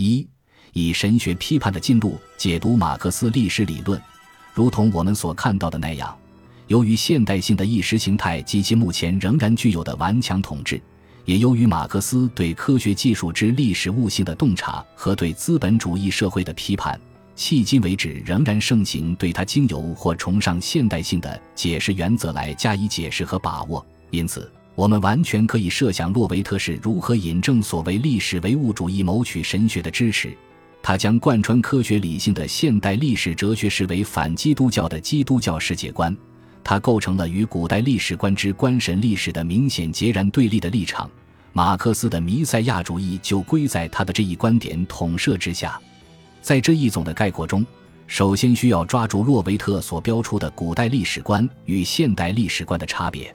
一、以神学批判的进路解读马克思历史理论，如同我们所看到的那样，由于现代性的意识形态及其目前仍然具有的顽强统治，也由于马克思对科学技术之历史悟性的洞察和对资本主义社会的批判，迄今为止仍然盛行对他经由或崇尚现代性的解释原则来加以解释和把握。因此。我们完全可以设想洛维特是如何引证所谓历史唯物主义谋取神学的支持。他将贯穿科学理性的现代历史哲学视为反基督教的基督教世界观，它构成了与古代历史观之观神历史的明显截然对立的立场。马克思的弥赛亚主义就归在他的这一观点统摄之下。在这一总的概括中，首先需要抓住洛维特所标出的古代历史观与现代历史观的差别。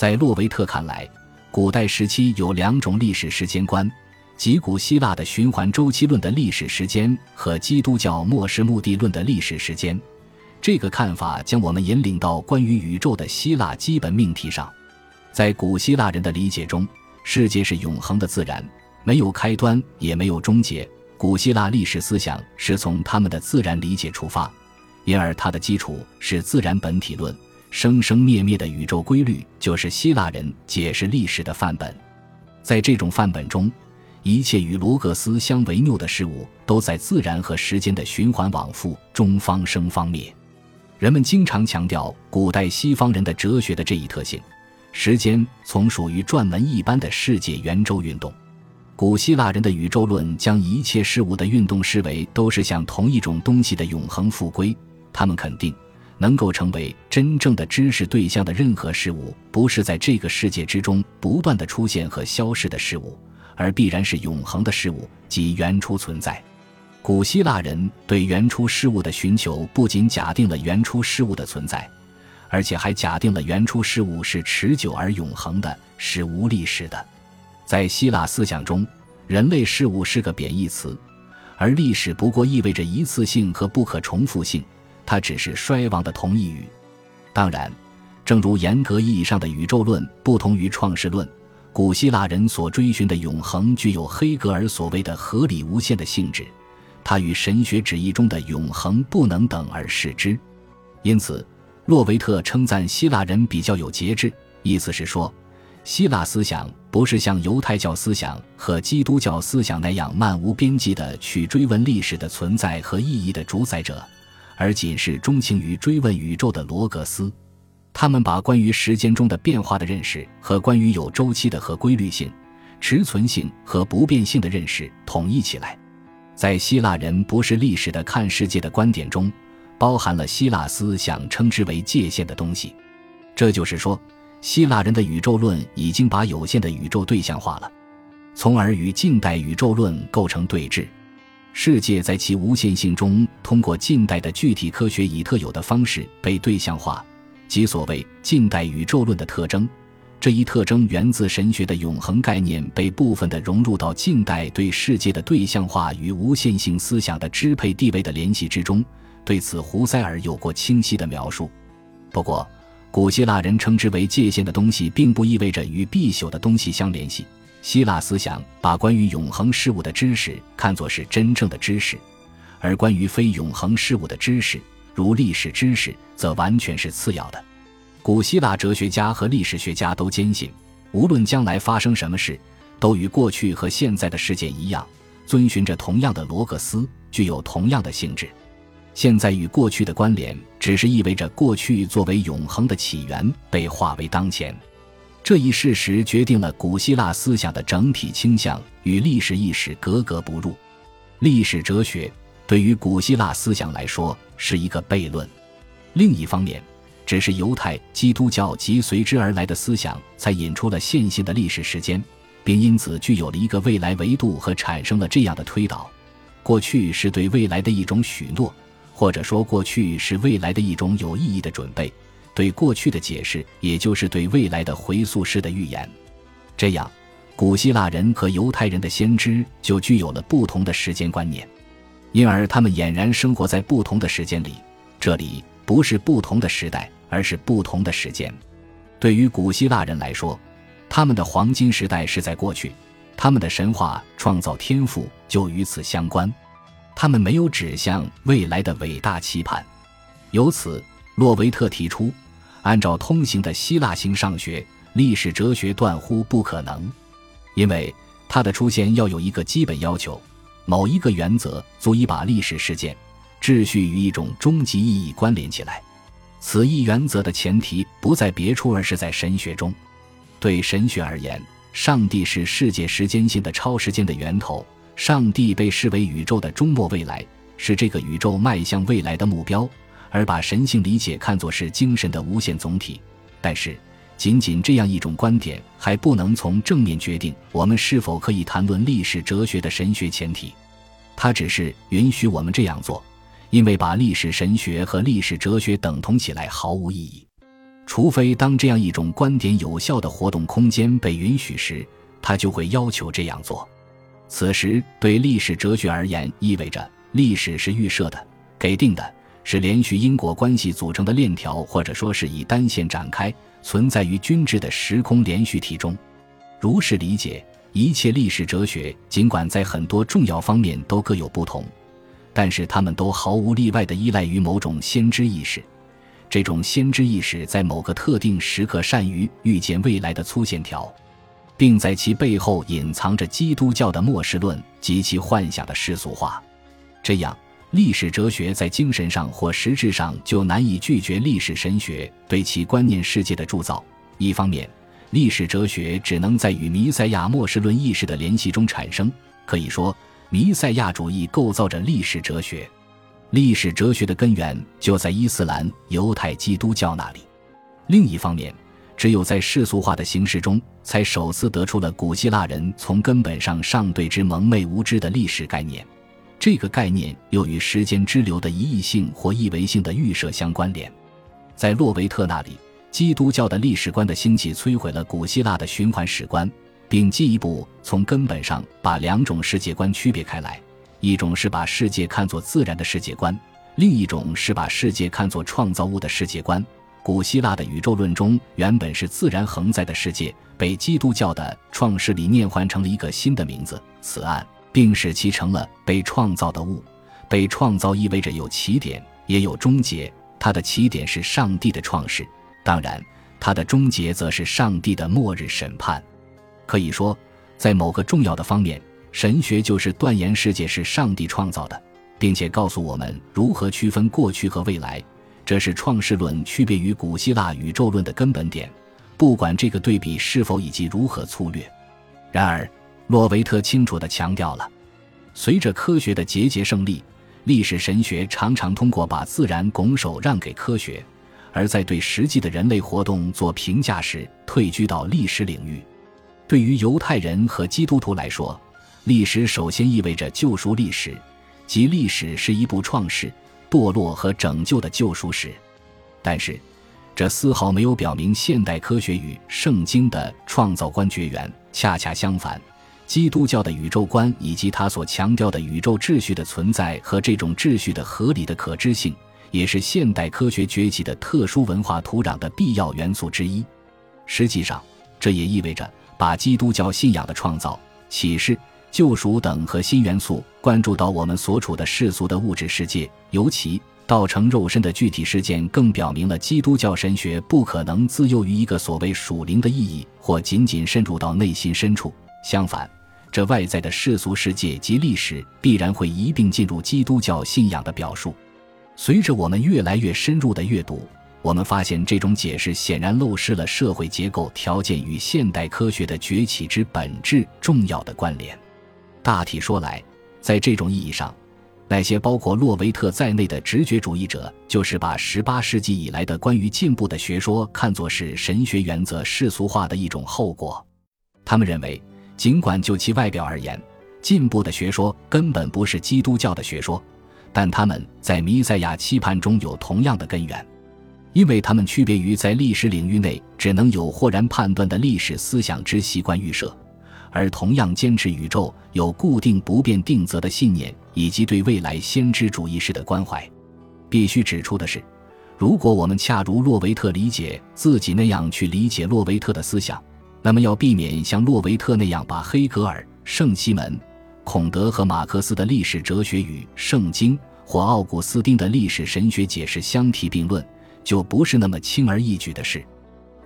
在洛维特看来，古代时期有两种历史时间观，即古希腊的循环周期论的历史时间和基督教末世目的论的历史时间。这个看法将我们引领到关于宇宙的希腊基本命题上。在古希腊人的理解中，世界是永恒的自然，没有开端也没有终结。古希腊历史思想是从他们的自然理解出发，因而它的基础是自然本体论。生生灭灭的宇宙规律就是希腊人解释历史的范本，在这种范本中，一切与罗格斯相违拗的事物都在自然和时间的循环往复中方生方灭。人们经常强调古代西方人的哲学的这一特性：时间从属于转轮一般的世界圆周运动。古希腊人的宇宙论将一切事物的运动视为都是向同一种东西的永恒复归。他们肯定。能够成为真正的知识对象的任何事物，不是在这个世界之中不断的出现和消失的事物，而必然是永恒的事物，即原初存在。古希腊人对原初事物的寻求，不仅假定了原初事物的存在，而且还假定了原初事物是持久而永恒的，是无历史的。在希腊思想中，人类事物是个贬义词，而历史不过意味着一次性和不可重复性。它只是衰亡的同义语。当然，正如严格意义上的宇宙论不同于创世论，古希腊人所追寻的永恒具有黑格尔所谓的合理无限的性质，它与神学旨意中的永恒不能等而视之。因此，洛维特称赞希腊人比较有节制，意思是说，希腊思想不是像犹太教思想和基督教思想那样漫无边际的去追问历史的存在和意义的主宰者。而仅是钟情于追问宇宙的罗格斯，他们把关于时间中的变化的认识和关于有周期的和规律性、持存性和不变性的认识统一起来。在希腊人不是历史的看世界的观点中，包含了希腊思想称之为界限的东西。这就是说，希腊人的宇宙论已经把有限的宇宙对象化了，从而与近代宇宙论构成对峙。世界在其无限性中，通过近代的具体科学以特有的方式被对象化，即所谓近代宇宙论的特征。这一特征源自神学的永恒概念被部分的融入到近代对世界的对象化与无限性思想的支配地位的联系之中。对此，胡塞尔有过清晰的描述。不过，古希腊人称之为界限的东西，并不意味着与必朽的东西相联系。希腊思想把关于永恒事物的知识看作是真正的知识，而关于非永恒事物的知识，如历史知识，则完全是次要的。古希腊哲学家和历史学家都坚信，无论将来发生什么事，都与过去和现在的事件一样，遵循着同样的罗格斯，具有同样的性质。现在与过去的关联，只是意味着过去作为永恒的起源被化为当前。这一事实决定了古希腊思想的整体倾向与历史意识格格不入。历史哲学对于古希腊思想来说是一个悖论。另一方面，只是犹太、基督教及随之而来的思想才引出了线性的历史时间，并因此具有了一个未来维度和产生了这样的推导：过去是对未来的一种许诺，或者说过去是未来的一种有意义的准备。对过去的解释，也就是对未来的回溯式的预言。这样，古希腊人和犹太人的先知就具有了不同的时间观念，因而他们俨然生活在不同的时间里。这里不是不同的时代，而是不同的时间。对于古希腊人来说，他们的黄金时代是在过去，他们的神话创造天赋就与此相关。他们没有指向未来的伟大期盼。由此，洛维特提出，按照通行的希腊型上学，历史哲学断乎不可能，因为它的出现要有一个基本要求：某一个原则足以把历史事件、秩序与一种终极意义关联起来。此一原则的前提不在别处，而是在神学中。对神学而言，上帝是世界时间性的超时间的源头，上帝被视为宇宙的终末未来，是这个宇宙迈向未来的目标，而把神性理解看作是精神的无限总体。但是，仅仅这样一种观点还不能从正面决定我们是否可以谈论历史哲学的神学前提，它只是允许我们这样做。因为把历史神学和历史哲学等同起来毫无意义，除非当这样一种观点有效的活动空间被允许时，他就会要求这样做。此时，对历史哲学而言，意味着历史是预设的、给定的，是连续因果关系组成的链条，或者说是以单线展开，存在于均质的时空连续体中。如是理解，一切历史哲学，尽管在很多重要方面都各有不同。但是他们都毫无例外地依赖于某种先知意识，这种先知意识在某个特定时刻善于预见未来的粗线条，并在其背后隐藏着基督教的末世论及其幻想的世俗化。这样，历史哲学在精神上或实质上就难以拒绝历史神学对其观念世界的铸造。一方面，历史哲学只能在与弥赛亚末世论意识的联系中产生，可以说。弥赛亚主义构造着历史哲学，历史哲学的根源就在伊斯兰、犹太、基督教那里。另一方面，只有在世俗化的形式中，才首次得出了古希腊人从根本上尚对之蒙昧无知的历史概念。这个概念又与时间之流的一义性或一维性的预设相关联。在洛维特那里，基督教的历史观的兴起摧毁了古希腊的循环史观。并进一步从根本上把两种世界观区别开来：一种是把世界看作自然的世界观，另一种是把世界看作创造物的世界观。古希腊的宇宙论中原本是自然恒在的世界，被基督教的创世理念换成了一个新的名字——此岸，并使其成了被创造的物。被创造意味着有起点，也有终结。它的起点是上帝的创世，当然，它的终结则是上帝的末日审判。可以说，在某个重要的方面，神学就是断言世界是上帝创造的，并且告诉我们如何区分过去和未来。这是创世论区别于古希腊宇宙论的根本点，不管这个对比是否以及如何粗略。然而，洛维特清楚地强调了，随着科学的节节胜利，历史神学常常通过把自然拱手让给科学，而在对实际的人类活动做评价时，退居到历史领域。对于犹太人和基督徒来说，历史首先意味着救赎历史，即历史是一部创世、堕落和拯救的救赎史。但是，这丝毫没有表明现代科学与圣经的创造观绝缘。恰恰相反，基督教的宇宙观以及他所强调的宇宙秩序的存在和这种秩序的合理的可知性，也是现代科学崛起的特殊文化土壤的必要元素之一。实际上，这也意味着。把基督教信仰的创造、启示、救赎等核心元素关注到我们所处的世俗的物质世界，尤其道成肉身的具体事件，更表明了基督教神学不可能自由于一个所谓属灵的意义，或仅仅深入到内心深处。相反，这外在的世俗世界及历史必然会一并进入基督教信仰的表述。随着我们越来越深入的阅读。我们发现，这种解释显然漏失了社会结构条件与现代科学的崛起之本质重要的关联。大体说来，在这种意义上，那些包括洛维特在内的直觉主义者，就是把18世纪以来的关于进步的学说看作是神学原则世俗化的一种后果。他们认为，尽管就其外表而言，进步的学说根本不是基督教的学说，但他们在弥赛亚期盼中有同样的根源。因为他们区别于在历史领域内只能有豁然判断的历史思想之习惯预设，而同样坚持宇宙有固定不变定则的信念，以及对未来先知主义式的关怀。必须指出的是，如果我们恰如洛维特理解自己那样去理解洛维特的思想，那么要避免像洛维特那样把黑格尔、圣西门、孔德和马克思的历史哲学与《圣经》或奥古斯丁的历史神学解释相提并论，就不是那么轻而易举的事。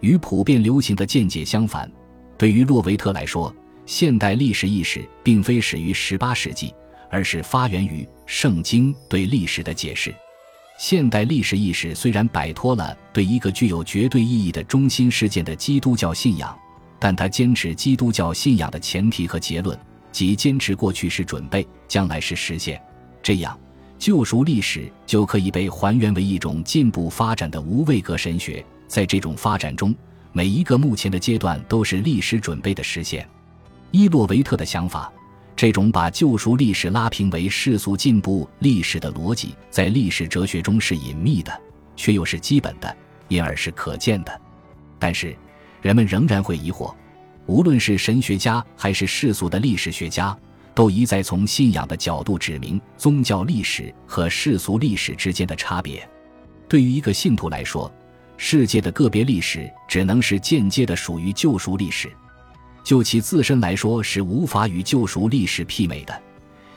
与普遍流行的见解相反，对于洛维特来说，现代历史意识并非始于18世纪，而是发源于《圣经》对历史的解释。现代历史意识虽然摆脱了对一个具有绝对意义的中心事件的基督教信仰，但他坚持基督教信仰的前提和结论，即坚持过去是准备，将来是实现。这样，救赎历史就可以被还原为一种进步发展的无位格神学。在这种发展中，每一个目前的阶段都是历史准备的实现。伊洛维特的想法。这种把救赎历史拉平为世俗进步历史的逻辑，在历史哲学中是隐秘的，却又是基本的，因而是可见的。但是，人们仍然会疑惑：无论是神学家还是世俗的历史学家，都一再从信仰的角度指明宗教历史和世俗历史之间的差别。对于一个信徒来说，世界的个别历史只能是间接的属于救赎历史。就其自身来说是无法与救赎历史媲美的，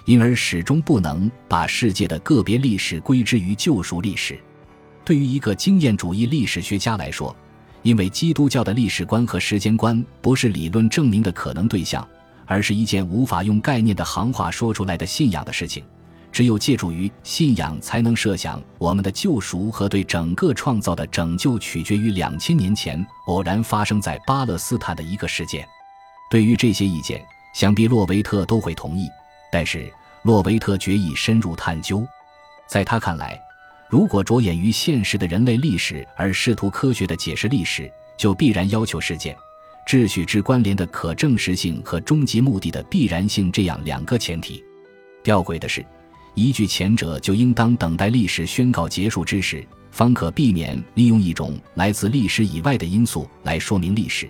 因而始终不能把世界的个别历史归之于救赎历史。对于一个经验主义历史学家来说，因为基督教的历史观和时间观不是理论证明的可能对象，而是一件无法用概念的行话说出来的信仰的事情，只有借助于信仰，才能设想我们的救赎和对整个创造的拯救取决于两千年前偶然发生在巴勒斯坦的一个事件。对于这些意见，想必洛维特都会同意。但是，洛维特决意深入探究。在他看来，如果着眼于现实的人类历史而试图科学的解释历史，就必然要求事件、秩序之关联的可证实性和终极目的的必然性这样两个前提。吊诡的是，依据前者，就应当等待历史宣告结束之时，方可避免利用一种来自历史以外的因素来说明历史。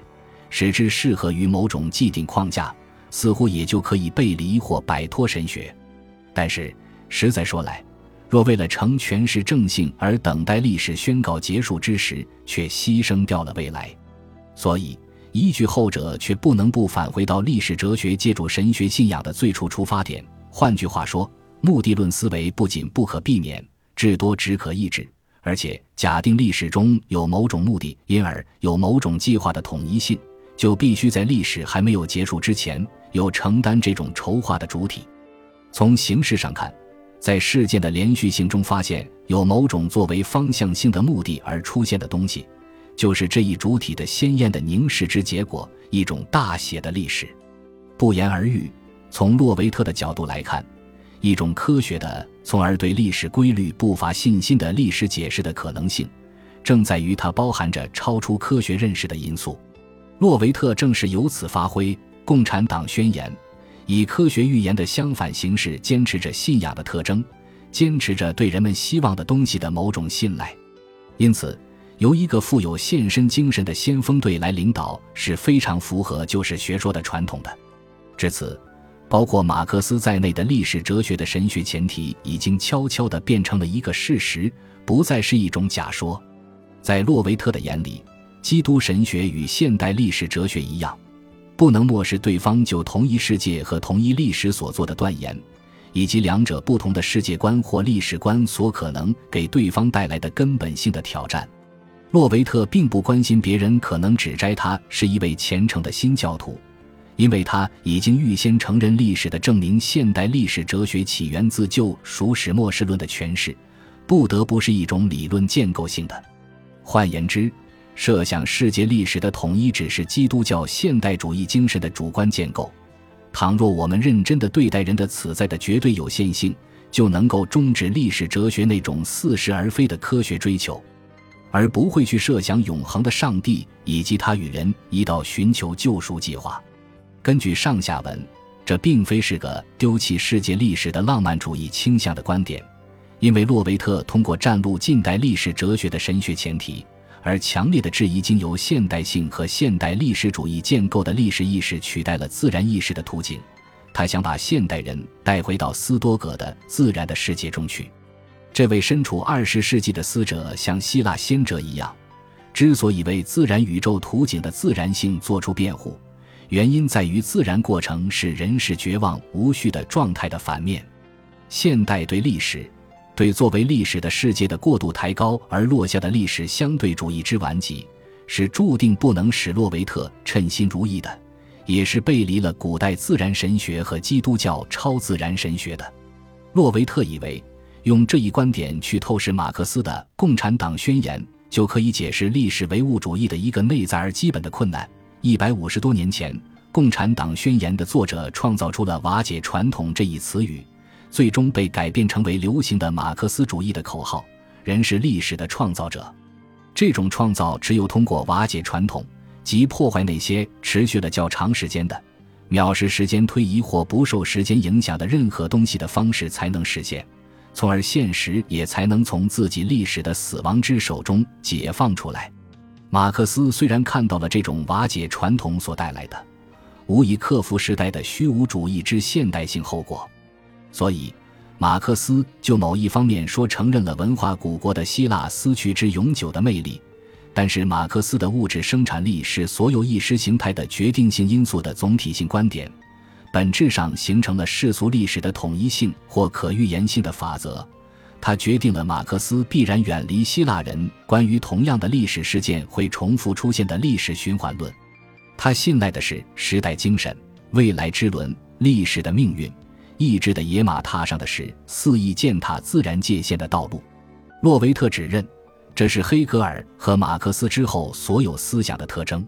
使之适合于某种既定框架，似乎也就可以背离或摆脱神学。但是，实在说来，若为了成全是正性而等待历史宣告结束之时，却牺牲掉了未来，所以依据后者，却不能不返回到历史哲学借助神学信仰的最初出发点。换句话说，目的论思维不仅不可避免，至多只可抑制，而且假定历史中有某种目的，因而有某种计划的统一性。就必须在历史还没有结束之前，有承担这种筹划的主体。从形式上看，在事件的连续性中发现有某种作为方向性的目的而出现的东西，就是这一主体的鲜艳的凝视之结果，一种大写的历史。不言而喻，从洛维特的角度来看，一种科学的，从而对历史规律不乏信心的历史解释的可能性，正在于它包含着超出科学认识的因素。洛维特正是由此发挥《共产党宣言》，以科学预言的相反形式坚持着信仰的特征，坚持着对人们希望的东西的某种信赖。因此，由一个富有献身精神的先锋队来领导是非常符合旧式学说的传统的。至此，包括马克思在内的历史哲学的神学前提已经悄悄地变成了一个事实，不再是一种假说。在洛维特的眼里。基督神学与现代历史哲学一样，不能漠视对方就同一世界和同一历史所做的断言，以及两者不同的世界观或历史观所可能给对方带来的根本性的挑战。洛维特并不关心别人可能指摘他是一位虔诚的新教徒，因为他已经预先承认历史的证明。现代历史哲学起源自救赎始末世论的诠释，不得不是一种理论建构性的。换言之，设想世界历史的统一只是基督教现代主义精神的主观建构。倘若我们认真地对待人的此在的绝对有限性，就能够终止历史哲学那种似是而非的科学追求，而不会去设想永恒的上帝以及他与人一道寻求救赎计划。根据上下文，这并非是个丢弃世界历史的浪漫主义倾向的观点，因为洛维特通过占录近代历史哲学的神学前提。而强烈的质疑，经由现代性和现代历史主义建构的历史意识取代了自然意识的途径。他想把现代人带回到斯多葛的自然的世界中去。这位身处二十世纪的思者，像希腊先哲一样，之所以为自然宇宙图景的自然性做出辩护，原因在于自然过程是人世绝望无序的状态的反面。现代对历史，对作为历史的世界的过度抬高而落下的历史相对主义之顽疾，是注定不能使洛维特称心如意的，也是背离了古代自然神学和基督教超自然神学的。洛维特以为，用这一观点去透视马克思的《共产党宣言》，就可以解释历史唯物主义的一个内在而基本的困难。一百五十多年前，《共产党宣言》的作者创造出了“瓦解传统”这一词语，最终被改变成为流行的马克思主义的口号：“人是历史的创造者。”这种创造只有通过瓦解传统，即破坏那些持续了较长时间的、藐视时间推移或不受时间影响的任何东西的方式才能实现，从而现实也才能从自己历史的死亡之手中解放出来。马克思虽然看到了这种瓦解传统所带来的无以克服时代的虚无主义之现代性后果，所以马克思就某一方面说承认了文化古国的希腊思去之永久的魅力，但是马克思的物质生产力是所有意识形态的决定性因素的总体性观点，本质上形成了世俗历史的统一性或可预言性的法则。它决定了马克思必然远离希腊人关于同样的历史事件会重复出现的历史循环论。他信赖的是时代精神、未来之轮、历史的命运。意志的野马踏上的是肆意践踏自然界限的道路。洛维特指认，这是黑格尔和马克思之后所有思想的特征。